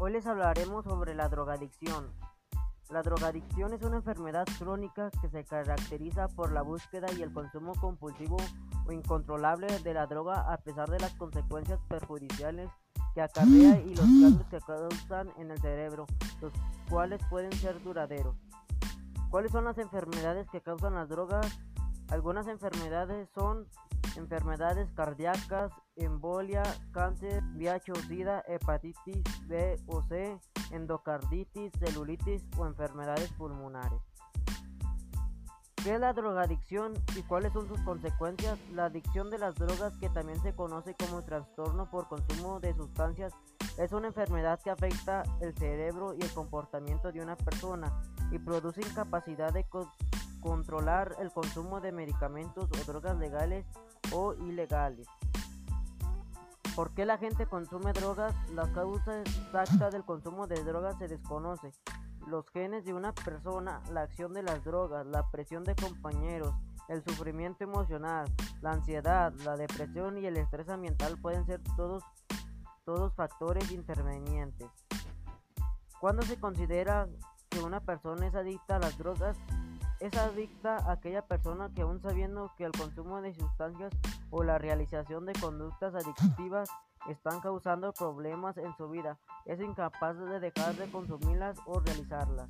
Hoy les hablaremos sobre la drogadicción. La drogadicción es una enfermedad crónica que se caracteriza por la búsqueda y el consumo compulsivo o incontrolable de la droga a pesar de las consecuencias perjudiciales que acarrea y los cambios que causan en el cerebro, los cuales pueden ser duraderos. ¿Cuáles son las enfermedades que causan las drogas? Algunas enfermedades son enfermedades cardíacas, embolia, cáncer, VIH o SIDA, hepatitis B o C, endocarditis, celulitis o enfermedades pulmonares. ¿Qué es la drogadicción y cuáles son sus consecuencias? La adicción de las drogas, que también se conoce como trastorno por consumo de sustancias, es una enfermedad que afecta el cerebro y el comportamiento de una persona y produce incapacidad de controlar el consumo de medicamentos o drogas legales o ilegales. ¿Por qué la gente consume drogas? La causa exacta del consumo de drogas se desconoce. Los genes de una persona, la acción de las drogas, la presión de compañeros, el sufrimiento emocional, la ansiedad, la depresión y el estrés ambiental pueden ser todos, todos factores intervenientes. Cuando se considera que una persona es adicta a las drogas, es adicta aquella persona que aún sabiendo que el consumo de sustancias o la realización de conductas adictivas están causando problemas en su vida, es incapaz de dejar de consumirlas o realizarlas.